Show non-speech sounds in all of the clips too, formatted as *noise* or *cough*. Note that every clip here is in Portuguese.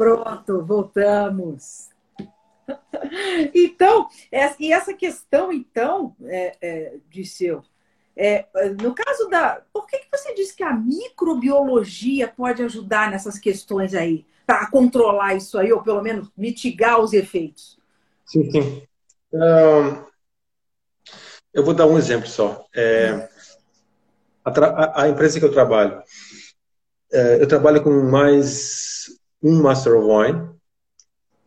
Pronto, voltamos. Então, e essa questão, então, é, é, Disseu, é, no caso da. Por que, que você disse que a microbiologia pode ajudar nessas questões aí, para controlar isso aí, ou pelo menos mitigar os efeitos? Sim, sim. Um, eu vou dar um exemplo só. É, a, a, empresa que eu trabalho, é, eu trabalho com mais um Master of Wine,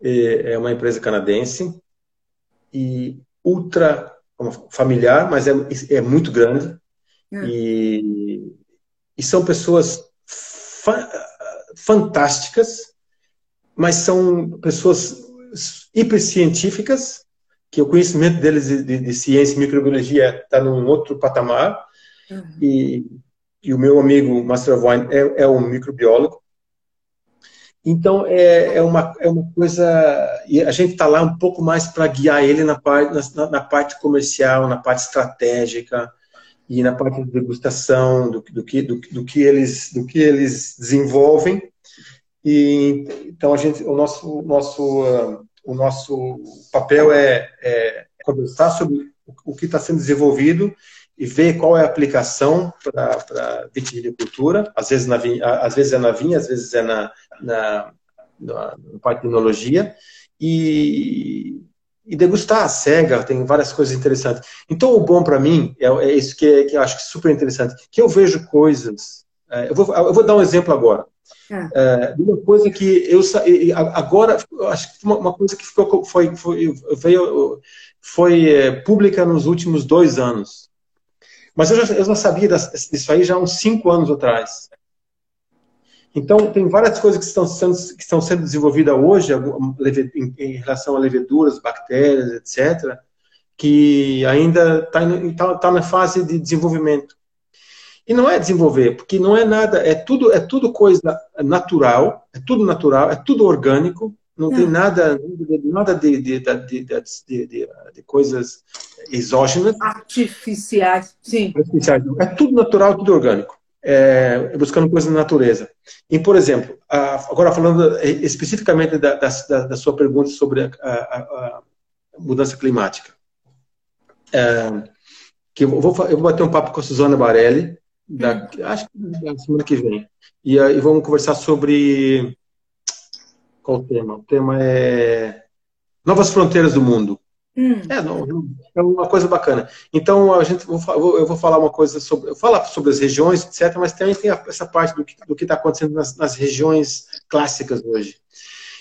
é uma empresa canadense e ultra familiar, mas é, é muito grande. Hum. E, e são pessoas fa fantásticas, mas são pessoas hipercientíficas, que o conhecimento deles de, de, de ciência e microbiologia está num outro patamar. Uhum. E, e o meu amigo Master of Wine é, é um microbiólogo. Então, é, é, uma, é uma coisa. E a gente está lá um pouco mais para guiar ele na parte, na, na, parte comercial, na parte estratégica e na parte de degustação, do, do, que, do, do, que, eles, do que eles desenvolvem. E, então, a gente, o, nosso, nosso, o nosso papel é, é conversar sobre o que está sendo desenvolvido e ver qual é a aplicação para vitivinicultura. Às vezes, na vinha, às vezes é na vinha, às vezes é na, na, na, parte de tecnologia. E, e degustar a cega, tem várias coisas interessantes. Então, o bom para mim é, é, isso que, é, que eu acho super interessante, que eu vejo coisas. É, eu, vou, eu vou dar um exemplo agora. É. de uma coisa que eu agora acho que uma, uma coisa que ficou foi, foi veio foi é, pública nos últimos dois anos mas eu já, eu já sabia disso aí já há uns cinco anos atrás. Então, tem várias coisas que estão sendo, que estão sendo desenvolvidas hoje em, relação a leveduras, bactérias, etc., que ainda está tá, tá na fase de desenvolvimento. E não é desenvolver, porque não é nada, é tudo, é tudo coisa natural, é tudo natural, é tudo orgânico, não, não. tem nada, nada de, de, de, de, coisas exógenas. Artificiais, sim. Artificiais. É tudo natural, tudo orgânico. É, buscando coisas na natureza. E, por exemplo, agora falando especificamente da, da, da sua pergunta sobre a, a, a mudança climática. É, que eu vou, eu vou bater um papo com a Suzana Barelli, da, hum. acho que da semana que vem. E, e vamos conversar sobre qual o tema? O tema é Novas Fronteiras do Mundo. Hum. É, não, é uma coisa bacana. Então, a gente, eu vou falar uma coisa sobre, eu falar sobre as regiões, etc., mas também tem essa parte do que está acontecendo nas, nas, regiões clássicas hoje.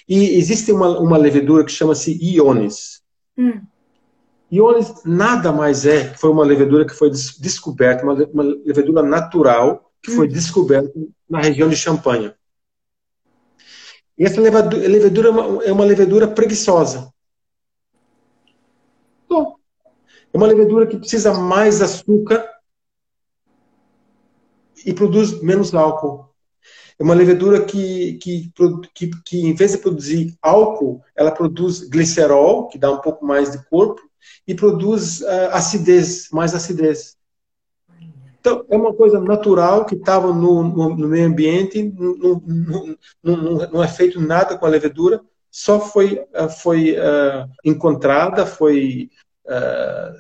E existe uma, uma levedura que chama-se Iones. Hum. Iones nada mais é, foi uma levedura que foi descoberta, uma, uma levedura natural que foi hum. descoberta na região de Champagne. E essa levedura é uma, é uma levedura preguiçosa. Bom, é uma levedura que precisa mais açúcar e produz menos álcool. É uma levedura que, que, que, que, em vez de produzir álcool, ela produz glicerol, que dá um pouco mais de corpo, e produz uh, acidez, mais acidez. Então, é uma coisa natural que estava no, no, no, meio ambiente, não, não, é feito nada com a levedura, só foi, eh, foi uh, encontrada, foi uh,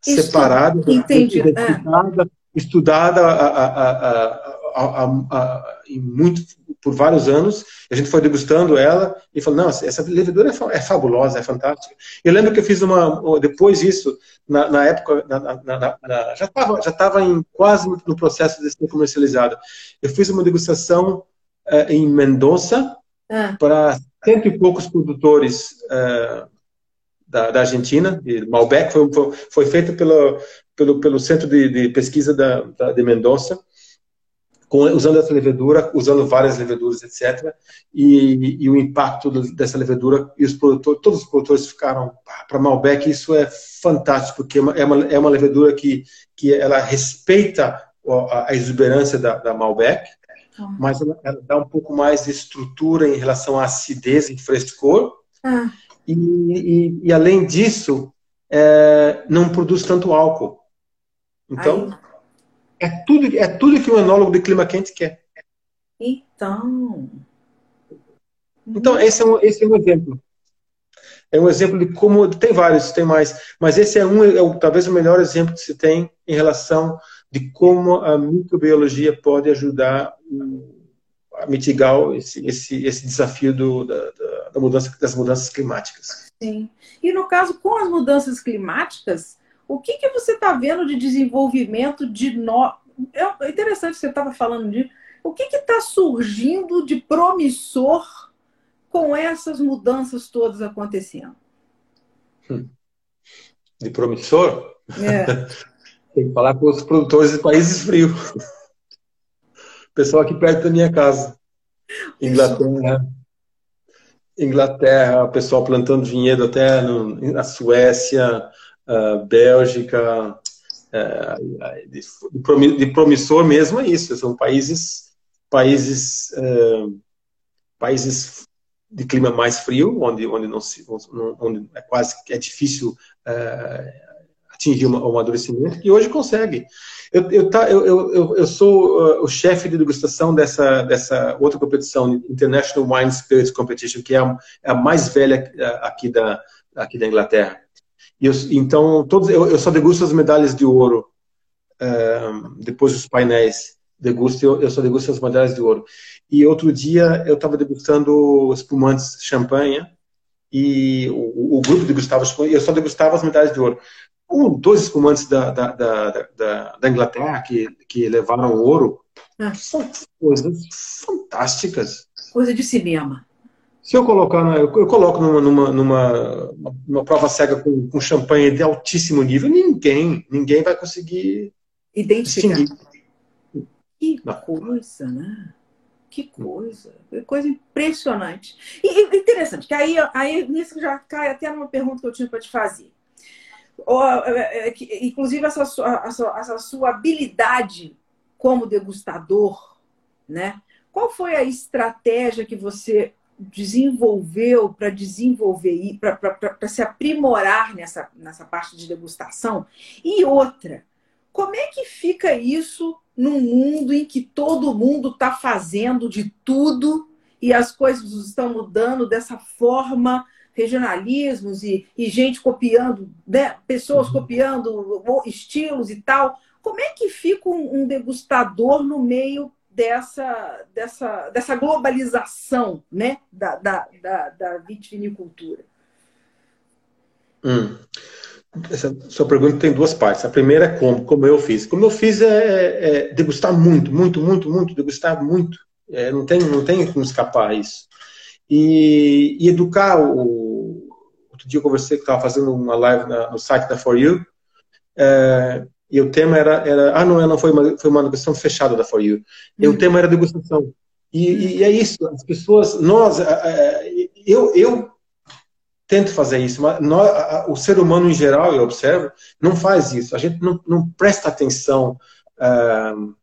separada, estudada, estudada a, a, a, em muito, por vários anos. A gente foi degustando ela e falou: não, essa levedura é, é fabulosa, é fantástica. Eu lembro que eu fiz uma, depois disso, na, na época, na, na, já estava já tava em, quase no processo de ser comercializada. Eu fiz uma degustação uh, em Mendoza ah. para cento e poucos produtores uh, da, da, Argentina, Malbec, foi, foi, foi feita pelo, pelo, pelo Centro de, de Pesquisa da, da, de Mendoza com, usando essa levedura, usando várias leveduras, etc. E, e o impacto dessa levedura, e os produtores, todos os produtores ficaram para Malbec, isso é fantástico, porque é uma, é uma, é uma levedura que, que ela respeita a, exuberância da, da Malbec, ah. mas ela, ela, dá um pouco mais de estrutura em relação à acidez e frescor. Ah. E, e, e, além disso, é, não produz tanto álcool. Então, Ai. É tudo, é tudo que um enólogo de clima quente quer. Então. Então, esse é um, esse é um exemplo. É um exemplo de como. Tem vários, tem mais. Mas esse é um, é, talvez o melhor exemplo que se tem em relação de como a microbiologia pode ajudar a mitigar esse, esse, esse desafio do, da, da, mudança, das mudanças climáticas. Sim. E no caso, com as mudanças climáticas, o que, que você está vendo de desenvolvimento de. No... É interessante você estava falando de. O que está surgindo de promissor com essas mudanças todas acontecendo? Hum. De promissor? É. *laughs* Tem que falar com os produtores de países frios. *laughs* Pessoal aqui perto da minha casa. Inglaterra. Inglaterra, pessoal plantando vinhedo até no, na Suécia, uh, Bélgica. Uh, de, de, promissor mesmo é isso. São países, países, uh, países de clima mais frio, onde, onde, não se, onde é quase é difícil uh, atingir o amadurecimento, e hoje consegue. Eu, eu, tá, eu, eu, eu sou uh, o chefe de degustação dessa, dessa outra competição, International Wine Spirits Competition, que é a, é a mais velha aqui da, aqui da Inglaterra. Eu, então, todos, eu, eu só degusto as medalhas de ouro, uh, depois dos painéis. Degusto, eu, eu só degusto as medalhas de ouro. E outro dia eu estava degustando espumantes champanhe, e o, o grupo degustava, eu só degustava as medalhas de ouro um, dois espumantes da, da, da, da, da Inglaterra que, que levaram ouro. Ah. São coisas fantásticas. Coisa de cinema. Se eu colocar, eu, eu coloco numa, numa, numa, prova cega com, com champanhe de altíssimo nível, ninguém, ninguém vai conseguir identificar. Distinguir. Que Não. coisa, né? Que coisa, que coisa impressionante. E, interessante, que aí, aí nisso já cai até numa pergunta que eu tinha para te fazer. É, é, inclusive essa sua, essa sua habilidade como degustador, né? Qual foi a estratégia que você desenvolveu para desenvolver para se aprimorar nessa, nessa parte de degustação? E outra, como é que fica isso num mundo em que todo mundo está fazendo de tudo e as coisas estão mudando dessa forma regionalismos e, e gente copiando, né? pessoas uhum. copiando estilos e tal. Como é que fica um, um degustador no meio dessa, dessa, dessa globalização né? da, da, da, da vitivinicultura? Hum. Essa sua pergunta tem duas partes. A primeira é como, como eu fiz. Como eu fiz é, é, é degustar muito, muito, muito, muito, degustar muito. É, não tem, não tem como escapar isso e, e educar o. Outro dia eu conversei que estava fazendo uma live na, no site da For You, é, e o tema era, era. Ah, não, não foi uma, foi uma negociação fechada da For You. E o uhum. tema era degustação. E, e, é isso, as pessoas, nós, eu, eu tento fazer isso, mas nós, o ser humano em geral, eu observo, não faz isso. A gente não, não presta atenção uh,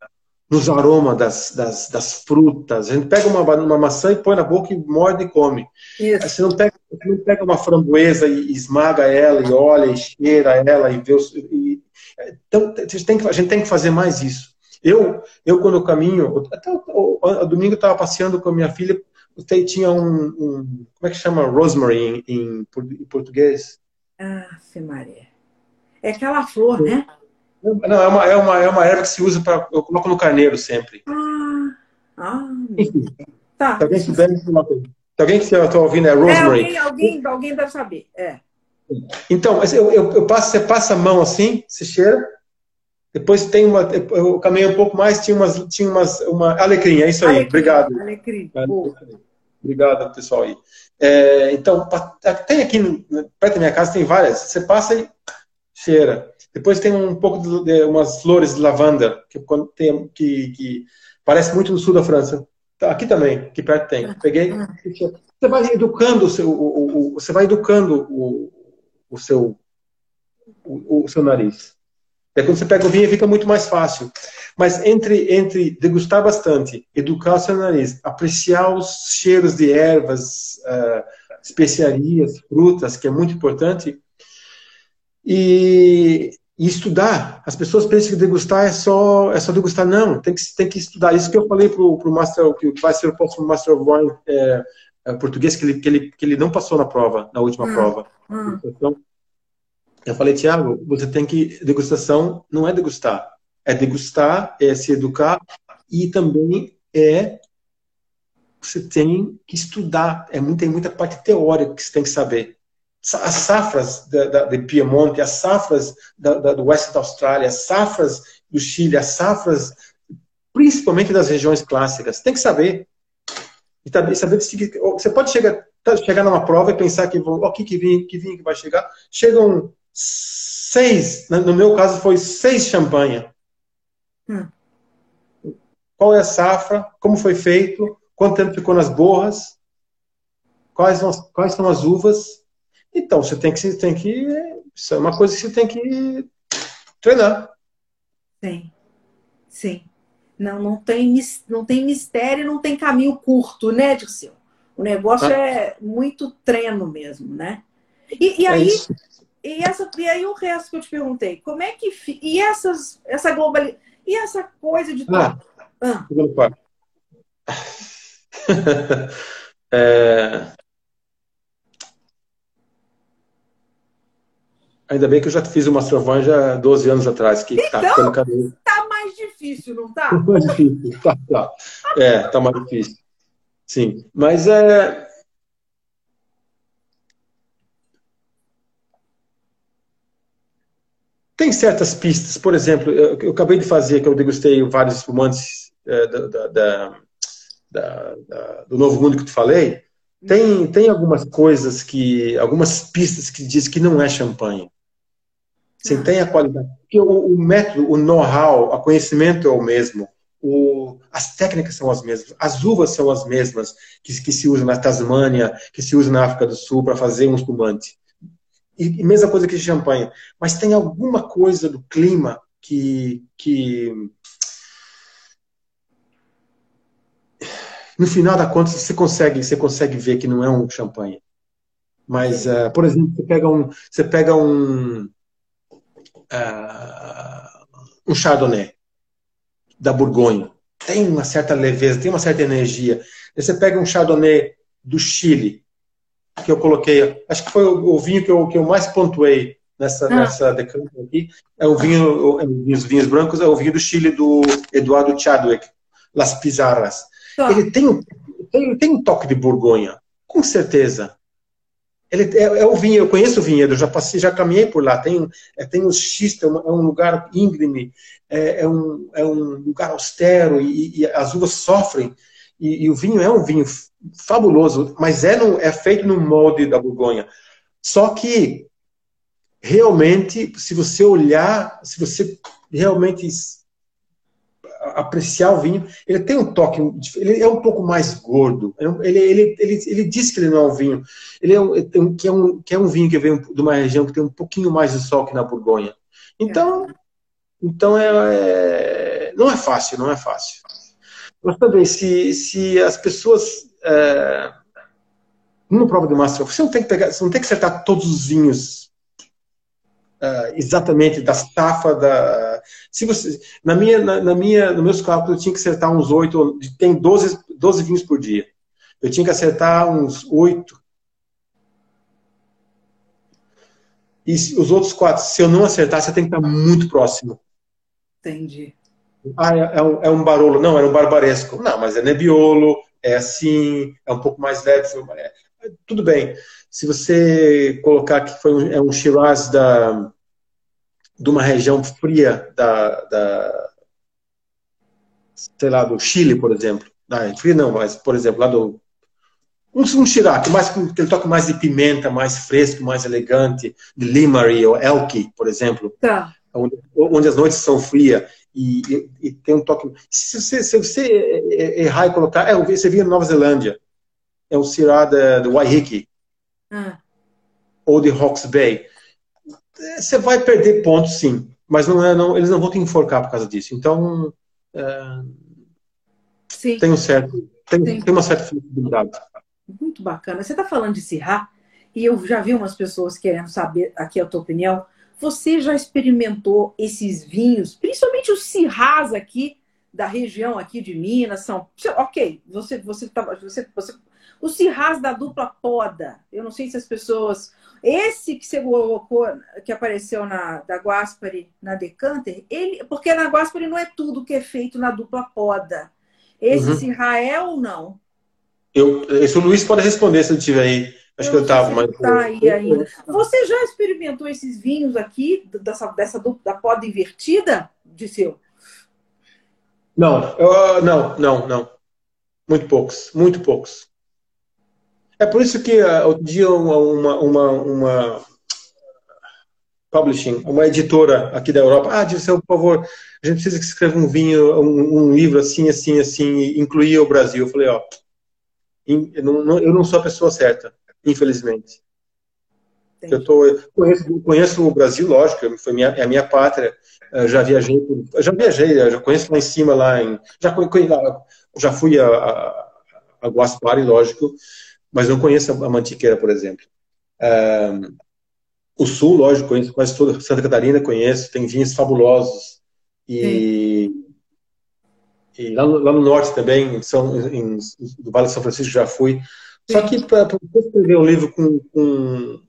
nos aromas das, das, das, frutas. A gente pega uma, uma maçã e põe na boca e morde e come. Isso. Você, não pega, não pega uma framboesa e esmaga ela, e olha, e cheira ela, e vê os, e, Então, a gente, tem que, a gente tem que fazer mais isso. Eu, eu quando eu caminho, até o, o, o domingo eu estava passeando com a minha filha, tinha um, um, como é que chama? Rosemary em, em, português? Ah, Maria. É aquela flor, né? Não, é uma, é uma, é uma erva que se usa para. Eu coloco no carneiro sempre. Ah, ah Enfim. Tá. Se alguém souber, se alguém que está ouvindo é Rosemary. É, alguém, alguém, alguém deve saber. É. Então, mas eu, eu, eu, passo, você passa a mão assim, se cheira. Depois tem uma. Eu caminhei um pouco mais, tinha umas. Tinha umas uma alecrim, é isso aí. Alecrim, Obrigado. Alecrim. Obrigado, pessoal aí. É, então, tem aqui, perto da minha casa, tem várias. Você passa e cheira. Depois tem um pouco de, de umas flores de lavanda, que, tem, que, que, parece muito no sul da França. Tá, aqui também, aqui perto tem. Peguei. Você vai educando o seu, o, o, você vai educando o, o seu, o, o seu nariz. É quando você pega o vinho fica muito mais fácil. Mas entre, entre degustar bastante, educar o seu nariz, apreciar os cheiros de ervas, uh, especiarias, frutas, que é muito importante, e, e, estudar. As pessoas pensam que degustar é só, é só degustar. Não, tem que, tem que estudar. Isso que eu falei para o Master, que vai ser o próximo Master of Wine é, português que ele, que, ele, que ele não passou na prova, na última hum, prova. Hum. Então, eu falei, Tiago, você tem que. Degustação não é degustar. É degustar, é se educar e também é. Você tem que estudar. É tem muita parte teórica que você tem que saber. As safras da, da, de Piemonte, as safras da, da, do oeste da Austrália, as safras do Chile, as safras principalmente das regiões clássicas. Tem que saber. E saber você pode chegar, tá, chegar numa prova e pensar que vão, oh, que, que vinho, que vinho que vai chegar. Chegam seis, no meu caso foi seis champanhe. Hum. Qual é a safra? Como foi feito? Quanto tempo ficou nas borras? Quais, são as, quais são as uvas? Então, você tem que, você tem que. Isso é uma coisa que você tem que treinar. Sim. Sim. Não, não, tem, não tem mistério, não tem caminho curto, né, Dirceu? O negócio ah. é muito treino mesmo, né? E, e é aí, e, essa, e aí o resto que eu te perguntei, como é que. E essas, essa global E essa coisa de. Ah, ah. *laughs* é... Ainda bem que eu já fiz o Mastervan já 12 anos atrás, que tá então, ficando cada difícil, não tá? Tá mais difícil, tá, tá. É, tá mais difícil. Sim, mas é. Tem certas pistas, por exemplo, eu, eu acabei de fazer, que eu degustei vários espumantes é, da, da, da, do Novo Mundo que tu falei. Tem, tem algumas coisas que, algumas pistas que diz que não é champanhe. Sim, ah. tem a qualidade. Porque o, o método, o know-how, o conhecimento é o mesmo. O, as técnicas são as mesmas, as uvas são as mesmas que, que se usam na Tasmânia, que se usam na África do Sul para fazer um espumante. E, e, mesma coisa que champanhe. Mas tem alguma coisa do clima que, que no final da conta você consegue, você consegue ver que não é um champanhe. Mas, uh, por exemplo, você pega um, você pega um, uh, um chardonnay da Borgonha. Tem uma certa leveza, tem uma certa energia. Você pega um chardonnay do Chile, que eu coloquei, acho que foi o, o vinho que eu, que eu mais pontuei nessa, ah. nessa decântara aqui, é o vinho, é, os vinhos brancos, é o vinho do Chile do Eduardo Chadwick, Las Pizarras. Tá. Ele tem tem, tem um toque de Borgonha, com certeza. Ele é, é, o vinho, eu conheço o vinhedo, já passei, já caminhei por lá. Tem, é, tem os xista, é, é um lugar íngreme, é, é, um, é um lugar austero e, e as uvas sofrem. E, e, o vinho é um vinho fabuloso, mas é, no, é feito no molde da Borgonha. Só que realmente, se você olhar, se você realmente apreciar o vinho, ele tem um toque, ele é um pouco mais gordo. Ele, ele, ele, ele diz que ele não é um vinho, ele é um, que, é um, que é um vinho que vem de uma região que tem um pouquinho mais de sol que na Borgonha. Então, é. então é, é, não é fácil, não é fácil. Mas também, se, se as pessoas. É, numa prova de master, você não tem que pegar, você não tem que acertar todos os vinhos uh, exatamente da safra da. Se você, na minha, na, na, minha, nos meus cálculos, eu tinha que acertar uns oito. Tem 12, 12 vinhos por dia. Eu tinha que acertar uns oito. E os outros quatro, se eu não acertar, você tem que estar muito próximo. Entendi. Ah, é, é, um, é um barolo. Não, era um barbaresco. Não, mas é nebiolo, é assim, é um pouco mais leve. É, tudo bem se você colocar que foi um, é um Shiraz da, de uma região fria da, da sei lá, do Chile, por exemplo. Ah, frio não, mas, por exemplo, lá do. Um, um que, mais, que ele toca mais de pimenta, mais fresco, mais elegante, de Limari ou Elk, por exemplo. Tá. Onde, onde as noites são frias e, e, e, tem um toque. Se você, se você errar e colocar. É, você via na Nova Zelândia. É um Shiraz do Waiheke. Ah. Ou de Hawks Bay. Você vai perder pontos, sim. Mas não é, não, eles não vão te enforcar por causa disso. Então, é, tem um certo, tem, tem uma certa flexibilidade. Muito bacana. Você está falando de Sirá, e eu já vi umas pessoas querendo saber aqui a tua opinião. Você já experimentou esses vinhos, principalmente os Sirrás aqui da região aqui de Minas, são ok. Você você tá, você, você O Cirraz da dupla poda. Eu não sei se as pessoas. Esse que você colocou, que apareceu na da Guaspari, na Decanter, ele, porque na Guaspari não é tudo que é feito na dupla poda. Esse uhum. É ou não? Eu, esse o Luiz pode responder se ele tiver aí. Acho eu que eu estava, mas. Tá aí ainda. Você já experimentou esses vinhos aqui, dessa, dessa da poda invertida, Disseu? Não, eu, não, não, não. Muito poucos, muito poucos. É por isso que uh, outro dia uma, uma, uma publishing, uma editora aqui da Europa, ah, disse, por favor, a gente precisa que escreva um vinho, um, um livro assim, assim, assim, incluir o Brasil. Eu falei, ó, eu não, eu não sou a pessoa certa, infelizmente. Entendi. Eu tô, conheço, conheço o Brasil, lógico, foi minha, é a minha pátria. Eu já viajei, já viajei, já conheço lá em cima, lá em, já, já fui a, a, a Guaspari, lógico, mas não conheço a Mantiqueira, por exemplo. Um, o Sul, lógico, conheço quase toda Santa Catarina, conheço, tem vinhos fabulosos. E, e lá, no, lá, no, Norte também, São, em, do Vale de São Francisco, já fui. Só que para escrever um livro com, com,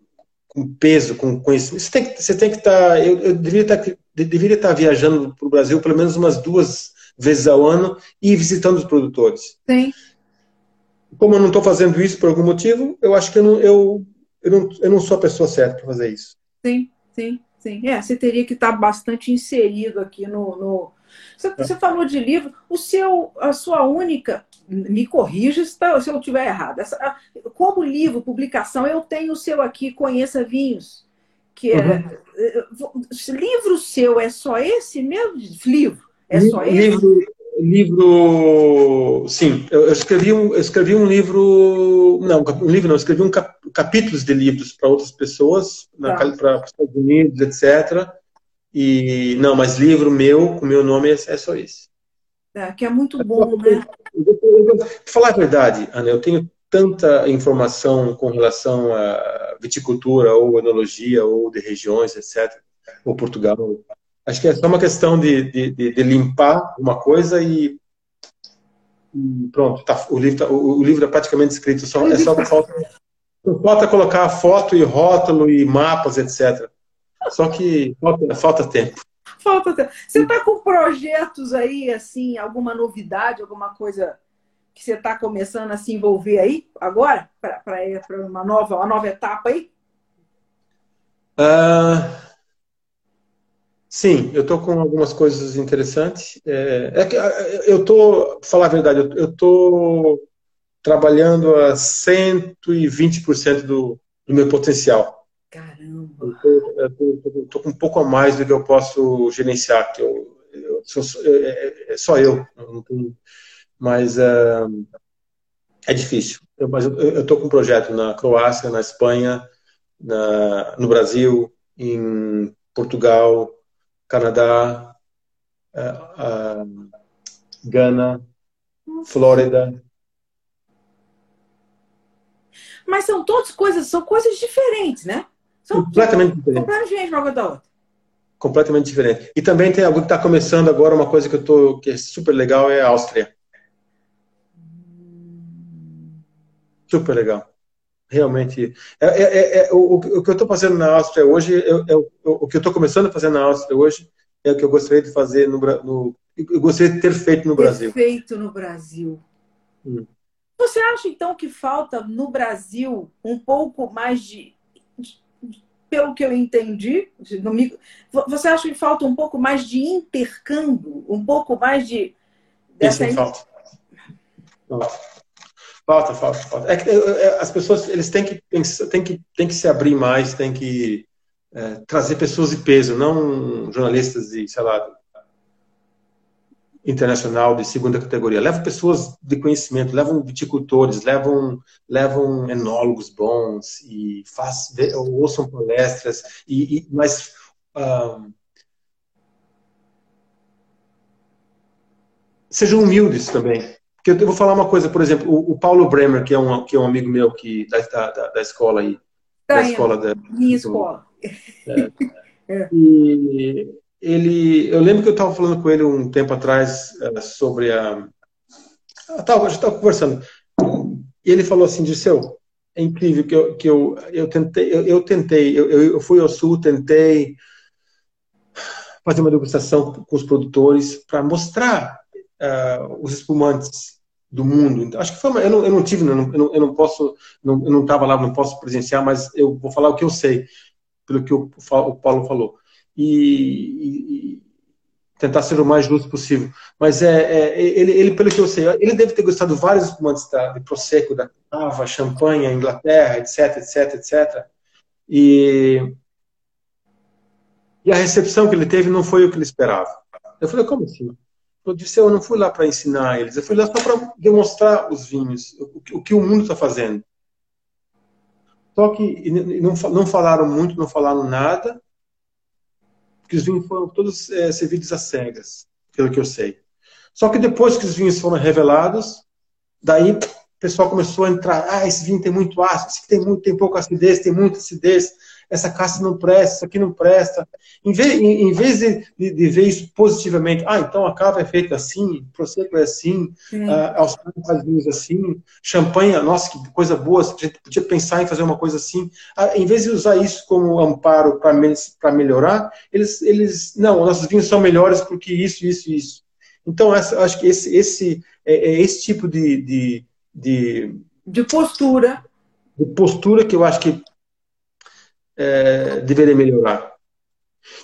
com, peso, com conhecimento, você tem que, você tem que estar. Tá, eu, eu deveria estar, tá, deveria estar tá viajando para o Brasil pelo menos umas duas vezes ao ano e visitando os produtores. Sim como eu não estou fazendo isso por algum motivo, eu acho que eu não, eu, eu não, eu não sou a pessoa certa para fazer isso. Sim, sim, sim. É, você teria que estar bastante inserido aqui no. no... Você, é. você, falou de livro, o seu, a sua única, me corrija se, tá, se eu estiver errado. Essa, como livro, publicação, eu tenho o seu aqui, Conheça Vinhos. Que é, uhum. livro seu é só esse mesmo? Livro? É só esse? Livro. Sim, eu escrevi um, eu escrevi um livro. Não, um livro não, eu escrevi um cap, capítulos de livros para outras pessoas, tá. para os Estados Unidos, etc. E não, mas livro meu, com meu nome, é, é só esse. É, que é muito bom, né? Para falar a verdade, Ana, eu tenho tanta informação com relação a viticultura, ou enologia, ou de regiões, etc., ou Portugal, Acho que é só uma questão de, de, de, de limpar uma coisa e, e pronto, tá, o, livro tá, o, o, livro é praticamente escrito, só, é só falta, falta colocar foto e rótulo e mapas, etc. Só que falta, falta tempo. Falta tempo. Você está com projetos aí, assim, alguma novidade, alguma coisa que você está começando a se envolver aí agora, para uma nova, uma nova etapa aí? Uh, Sim, eu estou com algumas coisas interessantes. É, é que eu estou, falar a verdade, eu estou trabalhando a 120% do, do meu potencial. Caramba! Eu estou com um pouco a mais do que eu posso gerenciar, que eu, eu sou, é, é, só eu. Mas é, é difícil. Eu, mas eu estou com um projeto na Croácia, na Espanha, na, no Brasil, em Portugal, Canadá, uh, Gana, Flórida. Mas são todas coisas, são coisas diferentes, né? São completamente diferentes. Completamente uma coisa da outra. Completamente diferente. E também tem algo que está começando agora, uma coisa que eu tô, que é super legal, é a Áustria. Super legal. Realmente. É, é, é, é o, o, que eu estou fazendo na Áustria hoje, é, o, o que eu estou começando a fazer na Áustria hoje, é o que eu gostaria de fazer no, no eu gostaria de ter feito no Brasil. Feito no Brasil. Hum. Você acha então que falta no Brasil um pouco mais de, de pelo que eu entendi, você acha que falta um pouco mais de intercâmbio, um pouco mais de dessa Isso, falta. Falta, falta, falta. É que as pessoas eles têm que, têm que, têm que se abrir mais, têm que é, trazer pessoas de peso, não jornalistas de, sei lá, internacional de segunda categoria. Levam pessoas de conhecimento, levam viticultores, levam, levam enólogos bons e faz, ouçam palestras, e, e mas sejam humildes também. Porque eu vou falar uma coisa, por exemplo, o, o Paulo Bremer, que é um, que é um amigo meu que, da, da, da escola aí. Da, da escola da, minha escola. É, *laughs* é. E ele, eu lembro que eu estava falando com ele um tempo atrás uh, sobre a. Tava, a gente estava conversando. e ele falou assim, Dirceu, é incrível que eu, que eu, eu tentei, eu, eu tentei, eu, eu fui ao sul, tentei fazer uma degustação com os produtores para mostrar uh, os espumantes do mundo. Então, acho que foi uma, eu, não, eu não tive, eu não, eu não posso, não, eu não estava lá, não posso presenciar, mas eu vou falar o que eu sei, pelo que o, o Paulo falou. E, e, tentar ser o mais justo possível. Mas é, é, ele, ele, pelo que eu sei, ele deve ter gostado de vários espumantes da, de Prosecco, da Cava, Champanhe, Inglaterra, etc, etc, etc. E, e a recepção que ele teve não foi o que ele esperava. Eu falei, como assim? Eu disse, eu não fui lá para ensinar eles, eu fui lá só para demonstrar os vinhos, o, que o mundo está fazendo. Só que não, não falaram muito, não falaram nada, porque os vinhos foram todos é, servidos às cegas, pelo que eu sei. Só que depois que os vinhos foram revelados, daí o pessoal começou a entrar, ah, esse vinho tem muito ácido, esse tem, muito, tem pouca acidez, tem muita acidez, essa caça não presta, isso aqui não presta. Em vez, em, em vez de, de, de, ver isso positivamente, ah, então a cava é feita assim, o Prosecco é assim, uh, Austrália faz vinhos assim, champanhe, nossa, que coisa boa, a gente podia pensar em fazer uma coisa assim. Ah, em vez de usar isso como amparo para melhorar, eles, eles, não, nossos vinhos são melhores porque isso, isso, isso. Então, essa, acho que esse, esse, é, é esse tipo de, de, de, de postura de postura que eu acho que é, deveria melhorar.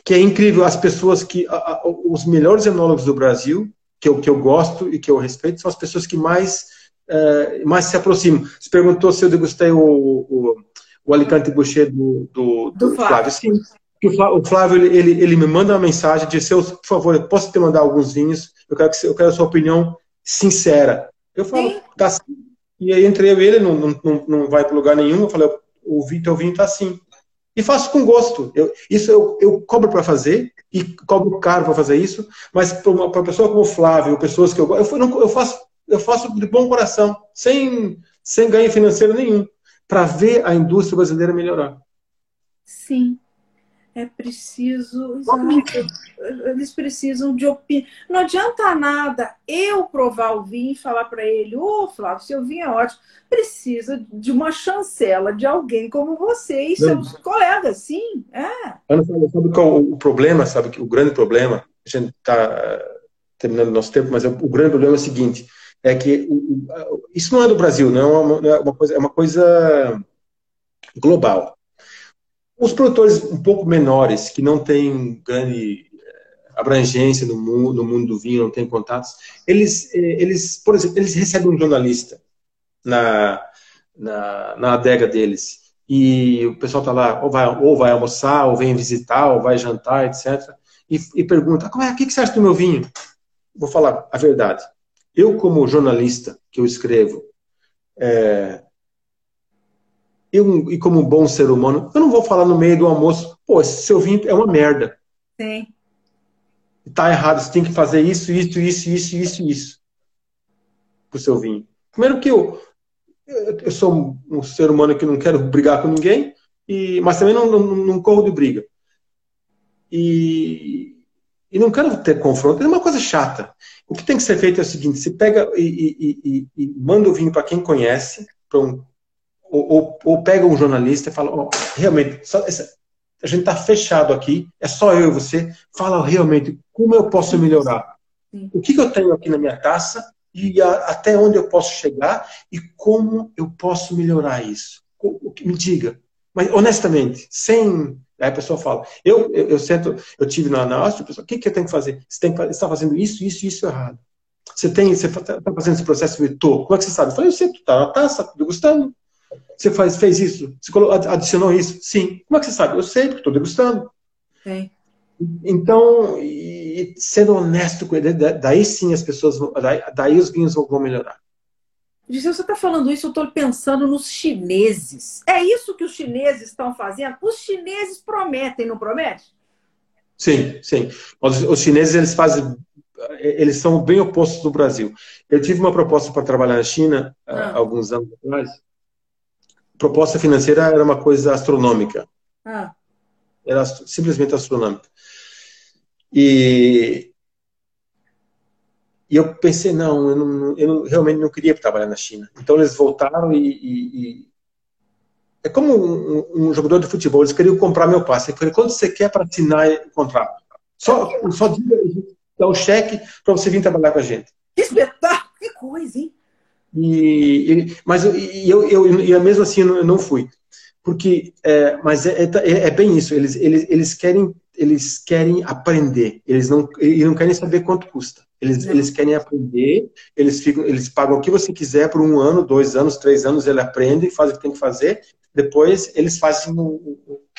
Que é incrível as pessoas que. A, a, os melhores enólogos do Brasil, que eu, que eu gosto e que eu respeito, são as pessoas que mais, é, mais se aproximam. Você perguntou se eu degustei o, o, o Alicante Boucher do, do, do, do Flávio. Sim. O Flávio, ele, ele me manda uma mensagem, diz, por favor, eu posso te mandar alguns vinhos, eu quero, que, eu quero a sua opinião sincera. Eu falo, Sim. tá assim. E aí entre eu e ele, não, não, não vai para lugar nenhum, eu falei, o teu vinho tá assim e faço com gosto. Eu, isso eu, eu cobro para fazer e cobro caro para fazer isso, mas para pessoa como o Flávio, pessoas que eu eu, não, eu faço eu faço de bom coração, sem sem ganho financeiro nenhum, para ver a indústria brasileira melhorar. Sim é preciso. Exato, eles precisam de opinião. Não adianta nada eu provar o vinho e falar para ele: Ô, oh, Flávio, seu vinho é ótimo. Precisa de uma chancela de alguém como você e seus Não. colegas, sim. É. Ana, sabe qual o problema? Sabe que o grande problema? A gente está terminando o nosso tempo, mas o grande problema é o seguinte: é que isso não é do Brasil, não é uma, é uma coisa, é uma coisa global. Os produtores um pouco menores, que não têm grande eh, abrangência no mundo, no mundo do vinho, não têm contatos, eles, eh, eles, por exemplo, eles recebem um jornalista na, na, na adega deles e o pessoal está lá, ou vai, ou vai almoçar, ou vem visitar, ou vai jantar, etc. E, e pergunta, como é, o que você acha do meu vinho? Vou falar a verdade. Eu, como jornalista que eu escrevo, é, eu, e como um bom ser humano, eu não vou falar no meio do almoço, pô, esse seu vinho é uma merda. Sim. Tá errado, você tem que fazer isso, isso, isso, isso, isso, isso pro seu vinho. Primeiro que eu, eu sou um ser humano que não quero brigar com ninguém, e, mas também não, não, não corro de briga. E, e não quero ter confronto, é uma coisa chata. O que tem que ser feito é o seguinte: você pega e, e, e, e manda o vinho para quem conhece, para um ou, ou, ou pega um jornalista e fala, oh, realmente, essa, a gente está fechado aqui, é só eu e você, fala realmente como eu posso melhorar. O que, que eu tenho aqui na minha taça e a, até onde eu posso chegar e como eu posso melhorar isso. O, que me diga. Mas honestamente, sem. Aí a pessoa fala, eu, eu, eu sento, eu tive na, na Áustria, pessoa, o que, que eu tenho que fazer? Você tem que está fazendo isso, isso, isso errado. Você tem, você está fazendo esse processo virtual. Como é que você sabe? Eu falei, eu sei, tu está na taça, tá degustando. Você faz, fez isso? Você adicionou isso? Sim. Como é que você sabe? Eu sei, porque estou degustando. Sim. Então, e, sendo honesto com ele, daí sim as pessoas vão, daí, daí os vinhos vão melhorar. Você está falando isso, eu estou pensando nos chineses. É isso que os chineses estão fazendo? Os chineses prometem, não prometem? Sim, sim. Os, os chineses, eles fazem eles são bem opostos do Brasil. Eu tive uma proposta para trabalhar na China ah. alguns anos atrás proposta financeira era uma coisa astronômica. Ah. Era simplesmente astronômica. E, e eu pensei, não, eu, não, eu não, realmente não queria trabalhar na China. Então eles voltaram e, e, e é como um, um, jogador de futebol, eles queriam comprar meu passe. Eu falei, quanto você quer para assinar o contrato? Só, só dá o cheque para você vir trabalhar com a gente. Que espetáculo, que coisa, hein? E, e mas e eu, eu, eu, mesmo assim eu não fui. Porque, é, mas é, é, é, bem isso, eles, eles, eles, querem, eles querem aprender, eles não, eles não querem saber quanto custa. Eles, eles querem aprender, eles, ficam, eles pagam o que você quiser por um ano, dois anos, três anos, ele aprende, faz o que tem que fazer, depois eles fazem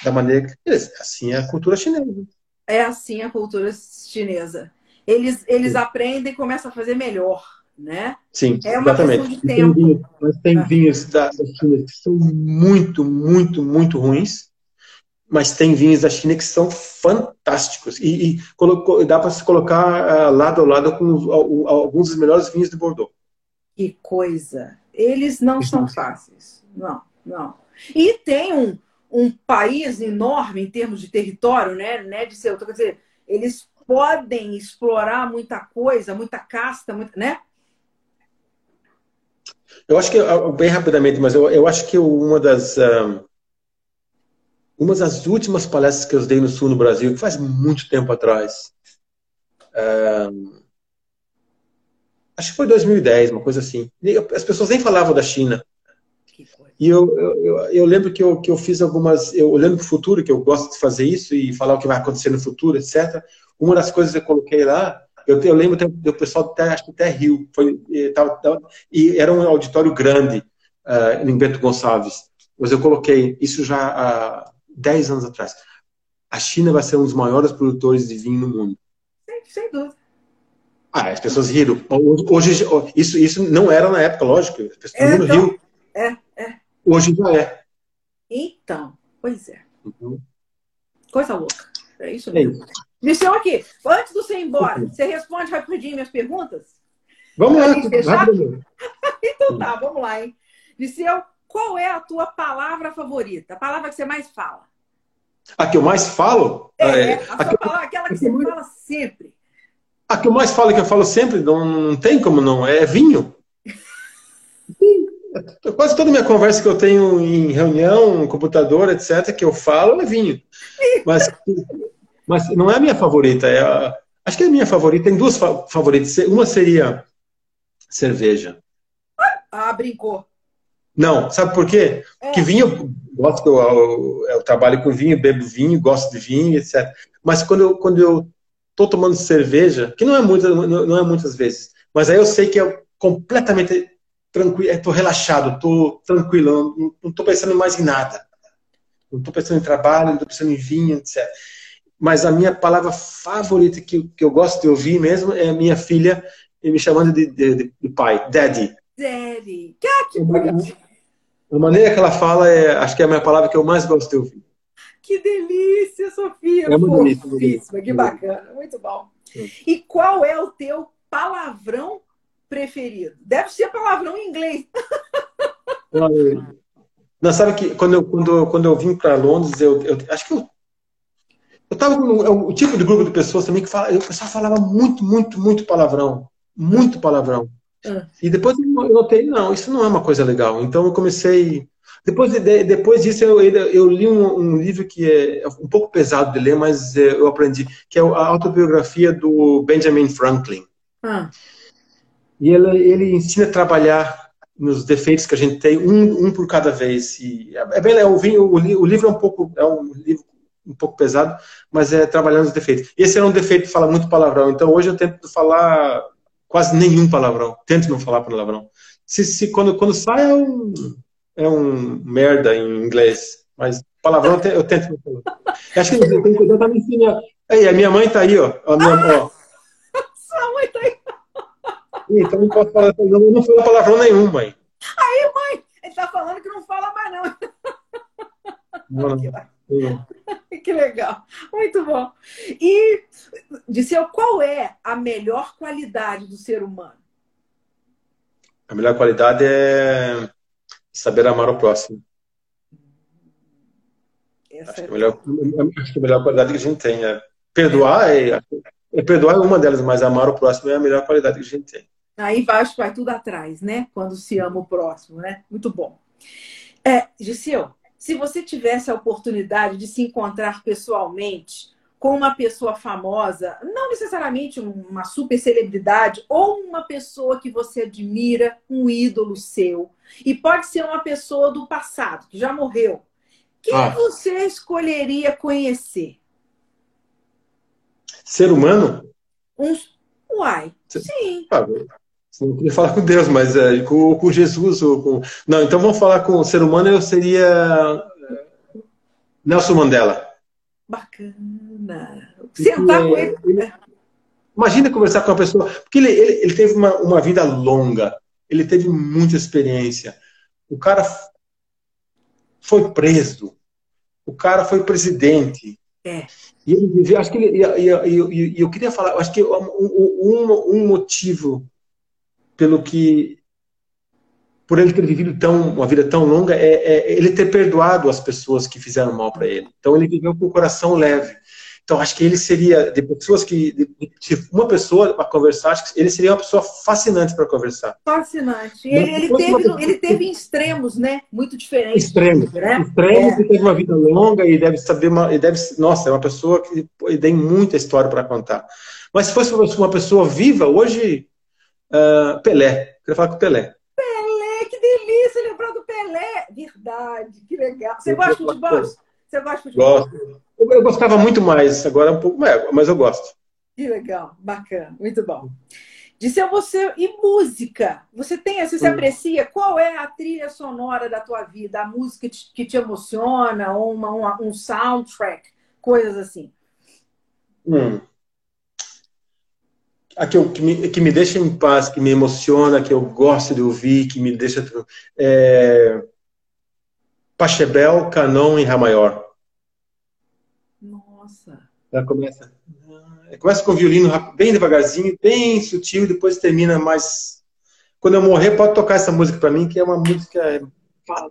da maneira que eles, assim é a cultura chinesa. É assim a cultura chinesa. Eles, eles aprendem e começam a fazer melhor, né? Sim, é uma exatamente. Tem vinhos, mas tem ah. vinhos da, da China que são muito, muito, muito ruins mas tem vinhos da China que são fantásticos. E, e colocou, dá para se colocar uh, lado a lado com uh, alguns dos melhores vinhos de Bordeaux. Que coisa! Eles não são fáceis. Não, não. E tem um, um país enorme em termos de território, né? né de ser, quer dizer, eles podem explorar muita coisa, muita casta, muita, né? Eu acho que, bem rapidamente, mas eu, eu acho que uma das. Uh, uma das últimas palestras que eu dei no Sul no Brasil, que faz muito tempo atrás, uh, acho que foi 2010, uma coisa assim. As pessoas nem falavam da China. E eu, eu, eu, lembro que eu, que eu fiz algumas. Eu olhando para o futuro, que eu gosto de fazer isso e falar o que vai acontecer no futuro, etc. Uma das coisas que eu coloquei lá, eu, eu lembro do pessoal até, acho que até Rio, foi, e, tava, e era um auditório grande uh, em Bento Gonçalves. Mas eu coloquei isso já há 10 anos atrás. A China vai ser um dos maiores produtores de vinho no mundo. Sem, sem dúvida. Ah, as pessoas riram. Hoje, isso, isso não era na época, lógico. As pessoas é, então, riu. É, é. Hoje já é. Então, pois é. Uhum. Coisa louca. É isso mesmo. É Missão aqui. Antes de você ir embora, você responde rapidinho minhas perguntas? Vamos lá. *laughs* então tá, vamos lá, hein? Liceu, qual é a tua palavra favorita? A palavra que você mais fala? A que eu mais falo? É, é a, a que, palavra, aquela que você fala sempre. A que eu mais falo, que eu falo sempre, não, não tem como não, é vinho. *laughs* Quase toda minha conversa que eu tenho em reunião, computador, etc., que eu falo é vinho. Mas, mas não é a minha favorita. É a, acho que é a minha favorita. Tem duas favoritas. Uma seria cerveja. Ah, brincou. Não, sabe por quê? É. Porque vinho, gosto, eu, eu, eu, trabalho com vinho, bebo vinho, gosto de vinho, etc. Mas quando eu, quando eu tô tomando cerveja, que não é, muita, não é muitas vezes, mas aí eu sei que é completamente tranquilo, estou relaxado, estou tranquilo, não estou pensando mais em nada. Não estou pensando em trabalho, não estou pensando em vinho, etc. Mas a minha palavra favorita que, que eu gosto de ouvir mesmo é a minha filha me chamando de, de, de pai, daddy. Daddy. Que, que bonitinho. A maneira que ela fala, é, acho que é a minha palavra que eu mais gosto de ouvir. Que delícia, Sofia! É delícia. Que bacana, muito bom. E qual é o teu palavrão preferido? Deve ser palavrão em inglês. Não, sabe que quando eu, quando, quando eu vim para Londres, eu, eu, acho que eu eu estava com é o tipo de grupo de pessoas também que fala, o pessoal falava muito, muito, muito palavrão, muito palavrão. Ah. E depois eu notei, não, isso não é uma coisa legal. Então eu comecei. Depois, de, depois disso, eu, eu li um, um, livro que é um pouco pesado de ler, mas é, eu aprendi, que é a autobiografia do Benjamin Franklin. Ah. E ele, ele ensina a trabalhar nos defeitos que a gente tem, um, um por cada vez. E é, é bem, é, o, o, o livro é um pouco é um livro um pouco pesado, mas é trabalhando os defeitos. Esse era um defeito que fala muito palavrão, então hoje eu tento falar quase nenhum palavrão. Tento não falar palavrão. Se, se quando, quando sai é um, é um merda em inglês, mas palavrão eu, tento não falar. Acho que eu tenho que exatamente ensinar. Aí, a minha mãe tá aí, ó. A minha, ah, ó. Sua mãe tá aí. Então não posso falar, não, não falo palavrão nenhum, mãe. Aí, mãe, ele tá falando que não fala mais, não. Não. *laughs* *laughs* que legal. Muito bom. E, Disseu, qual é a melhor qualidade do ser humano? A melhor qualidade é saber amar o próximo. Acho, é que a melhor, acho que a melhor qualidade que a gente tem é perdoar. É, é perdoar é uma delas, mas amar o próximo é a melhor qualidade que a gente tem. Aí vai, vai tudo atrás, né? Quando se ama o próximo, né? Muito bom. É, Giseu, se você tivesse a oportunidade de se encontrar pessoalmente com uma pessoa famosa, não necessariamente uma super celebridade, ou uma pessoa que você admira, um ídolo seu, e pode ser uma pessoa do passado, que já morreu, quem ah. você escolheria conhecer? Ser humano? Um... Uai, sim. Ah, não queria falar com Deus, mas é, com, com Jesus. Ou com... Não, então vamos falar com o ser humano, eu seria é, Nelson Mandela. Bacana. Sentar com ele. ele. Imagina conversar com uma pessoa. Porque ele, ele, ele teve uma, uma vida longa, ele teve muita experiência. O cara foi preso, o cara foi presidente. É. E ele viveu, acho que ele, e, e, e, eu queria falar, acho que um, um, um motivo pelo que por ele ter vivido tão, uma vida tão longa, é, é ele ter perdoado as pessoas que fizeram mal para ele. Então ele viveu com o coração leve. Então acho que ele seria de pessoas que de, de uma pessoa para conversar, acho que ele seria uma pessoa fascinante para conversar. Fascinante. Ele, ele teve, ele teve extremos, né? Muito diferentes. Extremos. Né? Extremos. É. E teve uma vida longa e deve saber uma, e deve, nossa, é uma pessoa que tem muita história para contar. Mas se fosse uma pessoa viva, hoje uh, Pelé. Queria falar com o Pelé. Pelé, que delícia lembrar do Pelé. Verdade, que legal. Você gosta de futebol? Você gosta de futebol? Gosto. Eu, eu gostava muito mais, agora um pouco mais, mas eu gosto. Que legal, bacana, muito bom. Disse a você, e música? Você tem, você se hum. aprecia? Qual é a trilha sonora da tua vida? A música que te emociona? Ou uma, uma um soundtrack? Coisas assim. Hum. A que, eu, que, me, que me deixa em paz, que me emociona, que eu gosto de ouvir, que me deixa. É... Pachebel, Canon e Rá maior. Ela começa, ah, começa com o violino bem devagarzinho, bem sutil, e depois termina mais. Quando eu morrer, pode tocar essa música para mim, que é uma música é,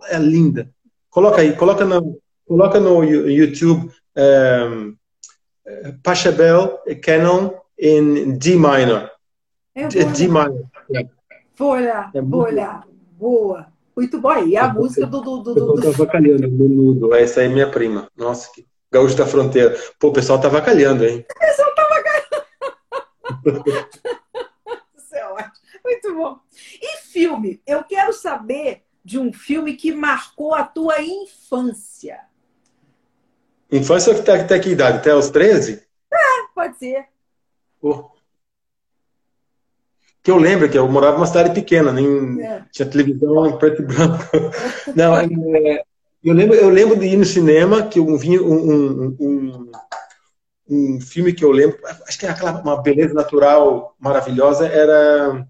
é, linda. Coloca aí, coloca no, coloca no YouTube um, Pachelbel Canon in D minor. É D minor. É. Vou olhar, é vou olhar. Boa. Muito bom. E a música do. do, do, do... Eu tô avacalhando nudo. Essa aí é minha prima. Nossa, que Gaúcho da Fronteira. Pô, o pessoal tá vacalhando, hein? O pessoal tá vacalhando. *laughs* Isso é ótimo. Muito bom. E filme? Eu quero saber de um filme que marcou a tua infância. Infância até, até que idade? Até os 13? É, pode ser. Que eu lembro que eu morava numa cidade pequena, nem é. tinha televisão em preto e branco. *laughs* Não, é, eu lembro, eu lembro de ir no cinema, que eu vi um, um, um, um filme que eu lembro, acho que é aquela uma beleza natural maravilhosa, era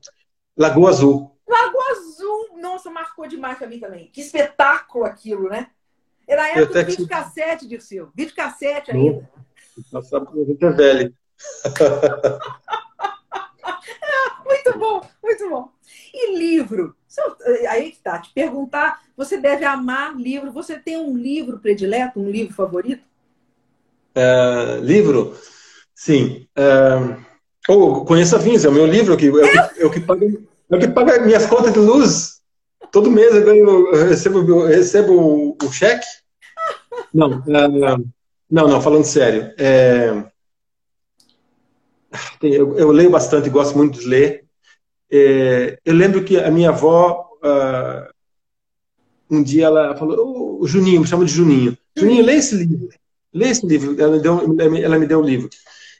Lagoa Azul. Lagoa Azul, nossa, marcou demais pra mim também. Que espetáculo aquilo, né? Era a época do vídeo cassete, Dirceu. Vídeo cassete ainda. Nossa, a gente é velho. Muito bom, muito bom. E livro? Aí que tá, te perguntar, você deve amar livro. Você tem um livro predileto, um livro favorito? Uh, livro? Sim. Uh, oh, conheço a Vinza, é o meu livro, que, é, o que, é o que paga, é o que paga minhas contas de luz. Todo mês eu, ganho, eu recebo, eu recebo o, o cheque. Não, não, não, falando sério. É, eu, eu, leio bastante, gosto muito de ler. É, eu lembro que a minha avó, uh, um dia ela falou, oh, Juninho, me chama de Juninho. Juninho, lê esse livro. Lê esse livro. Ela me deu, ela me deu o livro.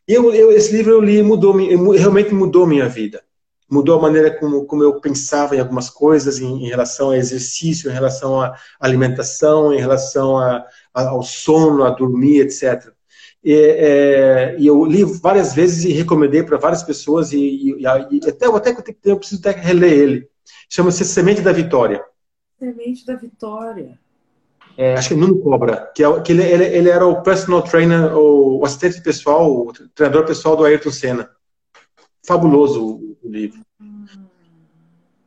E eu, eu, esse livro eu li mudou, realmente mudou minha vida. Mudou a maneira como, como eu pensava em algumas coisas, em, em relação a exercício, em relação à alimentação, em relação a, a, ao sono, a dormir, etc. E, é, e, eu li várias vezes e recomendei para várias pessoas e, e, e até até que eu, eu preciso até reler ele. Chama-se Semente da Vitória. Semente da Vitória. É, acho que é Nuno Cobra, que, é, que ele, ele, ele, era o personal trainer, o, o, assistente pessoal, o treinador pessoal do Ayrton Senna. Fabuloso o, o livro. Hum.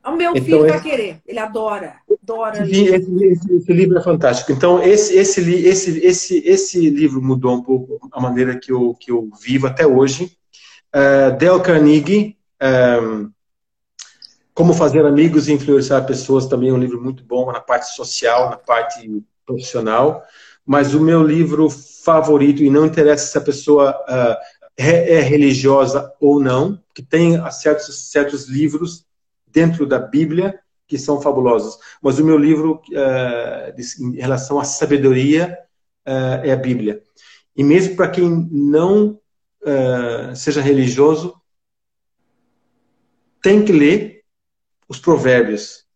O meu então, filho vai querer, ele adora, adora. Esse, esse, esse, livro é fantástico. Então, esse, esse, esse, esse, esse livro mudou um pouco a maneira que eu, que eu vivo até hoje. Uh, Dale Carnegie, um, Como Fazer Amigos e Influenciar Pessoas, também é um livro muito bom na parte social, na parte profissional. Mas o meu livro favorito, e não interessa se a pessoa uh, é, é, religiosa ou não, que tem certos, certos livros dentro da Bíblia que são fabulosos. Mas o meu livro uh, em relação à sabedoria uh, é a Bíblia. E mesmo para quem não uh, seja religioso, tem que ler os Provérbios,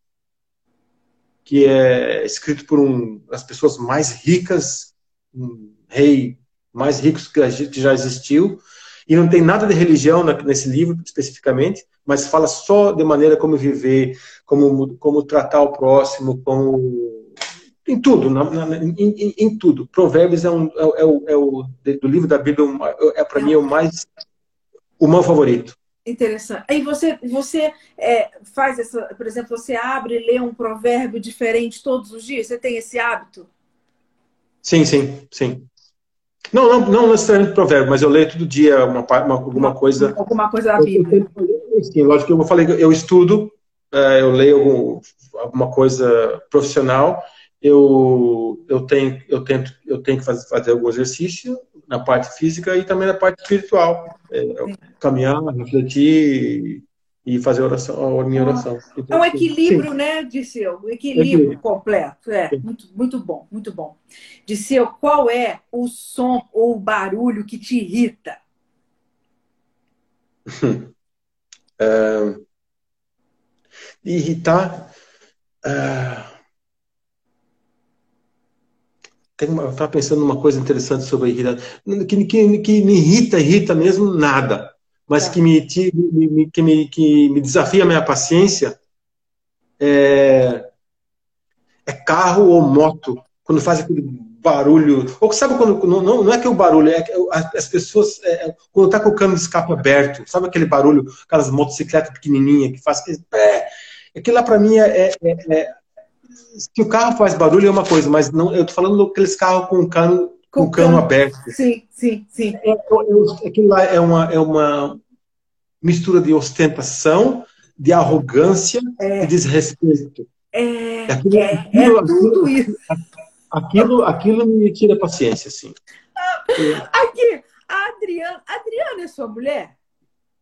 que é escrito por um das pessoas mais ricas, um rei mais rico que já existiu, e não tem nada de religião nesse livro especificamente, mas fala só de maneira como viver, como, como tratar o próximo, como em tudo, na, na, em, em, em, tudo. Provérbios é, um, é, é, o, é o do livro da Bíblia é, é para mim o mais o meu favorito. Interessante. Aí você você é, faz essa, por exemplo, você abre e lê um provérbio diferente todos os dias. Você tem esse hábito? Sim, sim, sim. Não, não, não necessariamente provérbio, mas eu leio todo dia uma, uma alguma coisa. Alguma coisa da Bíblia. Sim, lógico que eu falei, eu estudo, é, eu leio algum, alguma coisa profissional, eu, eu tenho, eu tento, eu tenho que fazer, fazer algum exercício na parte física e também na parte espiritual, é, caminhar, refletir e fazer oração, a minha oração. Então, é um equilíbrio, sim. né, Disseu? Um equilíbrio, equilíbrio. completo. É, muito, muito bom, muito bom. Disseu, qual é o som ou o barulho que te irrita? *laughs* é, irritar. Tem uma, eu estava pensando numa coisa interessante sobre a irritação. Que, que, que me irrita, irrita mesmo, nada mas que me, que me, que me desafia a minha paciência é, é carro ou moto, quando faz aquele barulho. Ou sabe quando. Não, não é que o barulho, é que as pessoas. É, é, quando tá com o cano de escape aberto, sabe aquele barulho, aquelas motocicletas pequenininhas que faz. É, aquilo lá para mim é, é, é, Se o carro faz barulho é uma coisa, mas não, eu tô falando daqueles carros com o cano com o cano aberto. Sim, sim, sim. É, aquilo lá é uma, é uma mistura de ostentação, de arrogância é. e desrespeito. É, aquilo, é, aquilo, é tudo isso. Aquilo, aquilo me tira a paciência, sim. Aqui, a Adriana. A Adriana é sua mulher?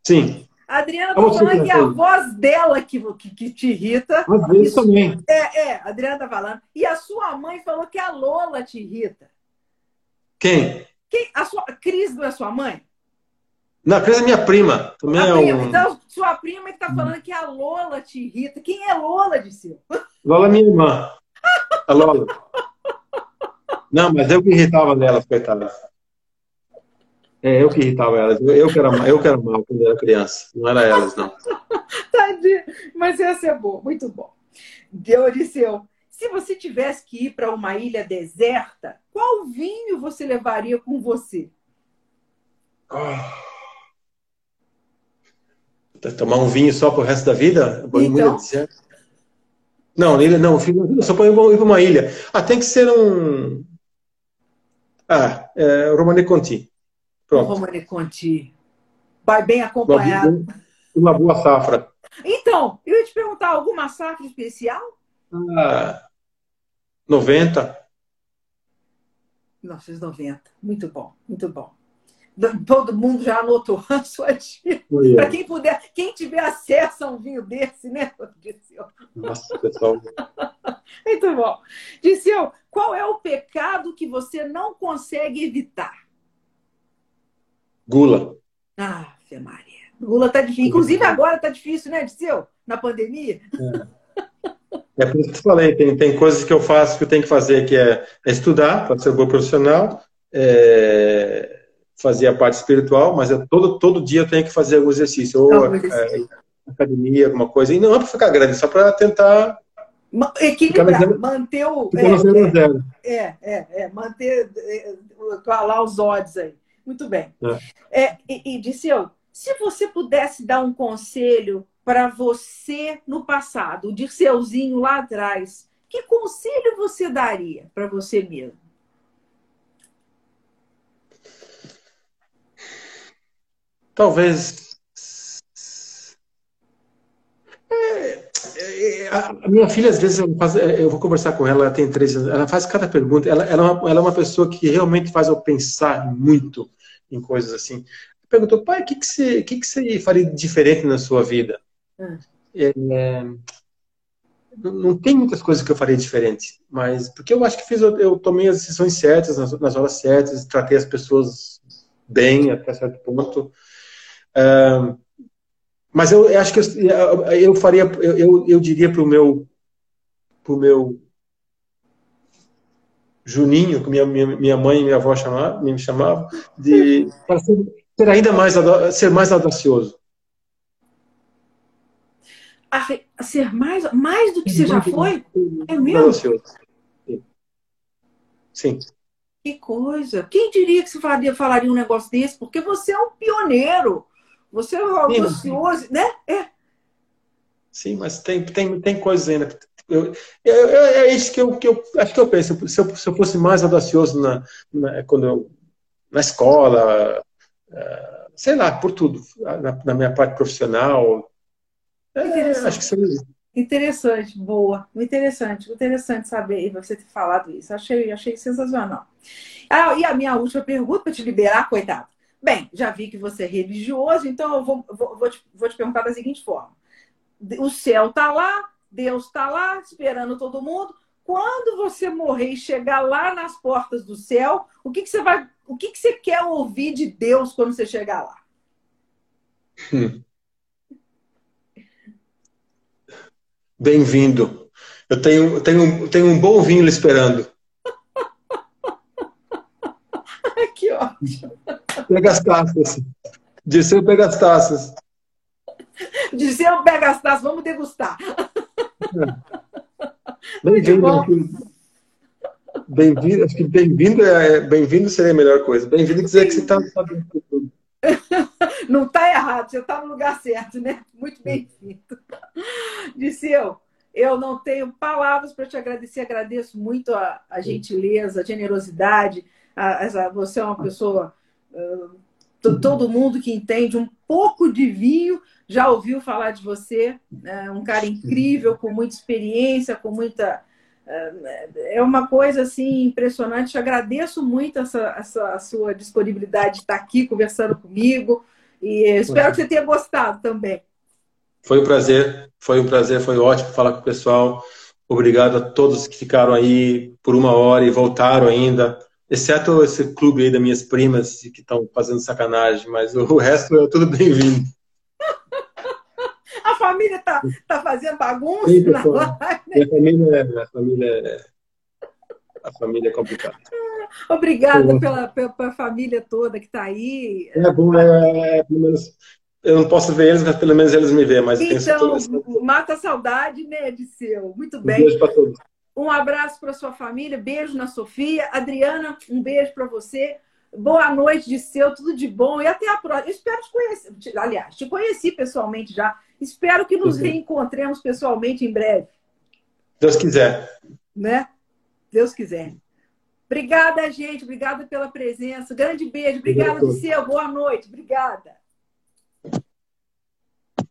Sim. A Adriana tá falando que é a voz dela que, que, que te irrita. Às vezes também. É, é, a Adriana tá falando. E a sua mãe falou que a Lola te irrita. Quem? Quem? A sua a Cris não é sua mãe? Não, a Cris é minha prima. Também a é prima. Um... Então, sua prima que tá falando que a Lola te irrita. Quem é Lola, disse Lola é minha irmã. A Lola. Não, mas eu que irritava nelas, coitada. É, eu que irritava elas. Eu, que era, eu que era mal quando era criança. Não era elas, não. *laughs* Tadinho. Mas essa é boa, muito bom. Dioniseu, se você tivesse que ir para uma ilha deserta, qual vinho você levaria com você? Oh. Tomar um vinho só para o resto da vida? Então... Não, ilha, não, só para ir para uma ilha. Ah, tem que ser um. Ah, é, Romane Conti. Pronto. Romane Conti. Vai bem acompanhado. Uma boa safra. Então, eu ia te perguntar, alguma safra especial? Ah, 90. 1990. Muito bom, muito bom. Todo mundo já anotou *laughs* a sua dica. Para quem puder, quem tiver acesso a um vinho desse, né, *laughs* Disseu? Nossa, pessoal. *laughs* muito bom. Disseu, qual é o pecado que você não consegue evitar? Gula. Ah, Fê Maria. Gula tá difícil. Inclusive agora tá difícil, né, Disseu? Na pandemia. É. É por isso que eu falei, tem, tem coisas que eu faço que eu tenho que fazer, que é, é estudar para ser um bom profissional, é, fazer a parte espiritual, mas é todo, todo dia eu tenho que fazer algum exercício, ou é, academia, alguma coisa, e não é para ficar grande, só para tentar equilibrar, manter o. É, é, é, é, manter é, lá os odds aí. Muito bem. É. É, e, e Disseu, se você pudesse dar um conselho para você no passado, o Dirceuzinho lá atrás, que conselho você daria para você mesmo? talvez. É, é, a minha filha, às vezes, eu, faz, eu vou conversar com ela, ela tem 13 anos, ela faz cada pergunta, ela, ela, é uma, ela é uma pessoa que realmente faz eu pensar muito em coisas assim. Perguntou, pai, o que, que, você, que, que você faria diferente na sua vida? Hum. É, não tem muitas coisas que eu faria diferente, mas porque eu acho que fiz, eu tomei as decisões certas, nas, nas horas certas, tratei as pessoas bem até certo ponto. Uh, mas eu, eu, acho que eu, eu faria, eu, eu diria para o meu, pro meu Juninho, que minha, minha, minha mãe e minha avó chamava, me chamavam, de para *laughs* ser, ser ainda mais ser mais audacioso a, ser mais, mais do que você já foi? É mesmo? Sim. Que coisa. Quem diria que você falaria, falaria um negócio desse? Porque você é um pioneiro. Você é um audacioso, né? É. Sim, mas tem, tem, tem coisas ainda. Eu, eu, eu, é isso que eu, que eu acho que eu penso. Se eu, se eu fosse mais audacioso na, na, quando eu, na escola, uh, sei lá, por tudo, na, na minha parte profissional, é, interessante. Acho que seria Interessante, boa. Interessante, interessante saber você ter falado isso. Achei, achei sensacional. Ah, e a minha última pergunta para te liberar, coitado. Bem, já vi que você é religioso, então eu vou, vou, vou, te, vou te perguntar da seguinte forma: o céu está lá, Deus está lá, esperando todo mundo. Quando você morrer e chegar lá nas portas do céu, o que, que você vai, o que, que você quer ouvir de Deus quando você chegar lá? Hum. *laughs* Bem-vindo. Eu tenho, tenho, tenho um bom vinho lhe esperando. *laughs* que ótimo. Pega as taças. Disseu pega as taças. Disseu pega as taças. Vamos degustar. Bem-vindo. Bem-vindo. Acho que bem-vindo é, bem-vindo seria a melhor coisa. Bem-vindo dizer que você está sabendo tudo. *laughs* Não está errado, você está no lugar certo, né? Muito bem-vindo. *laughs* Disseu, eu não tenho palavras para te agradecer, agradeço muito a, a gentileza, a generosidade. A, a, você é uma pessoa. Uh, todo mundo que entende um pouco de vinho já ouviu falar de você. É um cara incrível, com muita experiência, com muita é uma coisa assim impressionante. agradeço muito essa, essa sua disponibilidade de estar aqui conversando comigo e espero que você tenha gostado também. Foi um prazer, foi um prazer, foi ótimo falar com o pessoal. Obrigado a todos que ficaram aí por uma hora e voltaram ainda, exceto esse clube aí das minhas primas que estão fazendo sacanagem, mas o resto é tudo bem-vindo família tá, tá fazendo bagunça na live. Minha família, é, minha família é, a família é complicada. Obrigada pela, pela, pela, família toda que está aí. É bom, é, é, pelo menos eu não posso ver eles, mas pelo menos eles me veem. Mas então, mata a saudade, né, de seu. Muito bem. Um beijo para todos. Um abraço para sua família, beijo na Sofia. Adriana, um beijo para você. Boa noite, de seu, tudo de bom. E até a próxima. Eu espero te conhecer. Aliás, te conheci pessoalmente já. Espero que nos reencontremos pessoalmente em breve. Deus quiser. Né? Deus quiser. Obrigada, gente. Obrigada pela presença. Grande beijo. Obrigada, Liceu. Boa noite. Obrigada.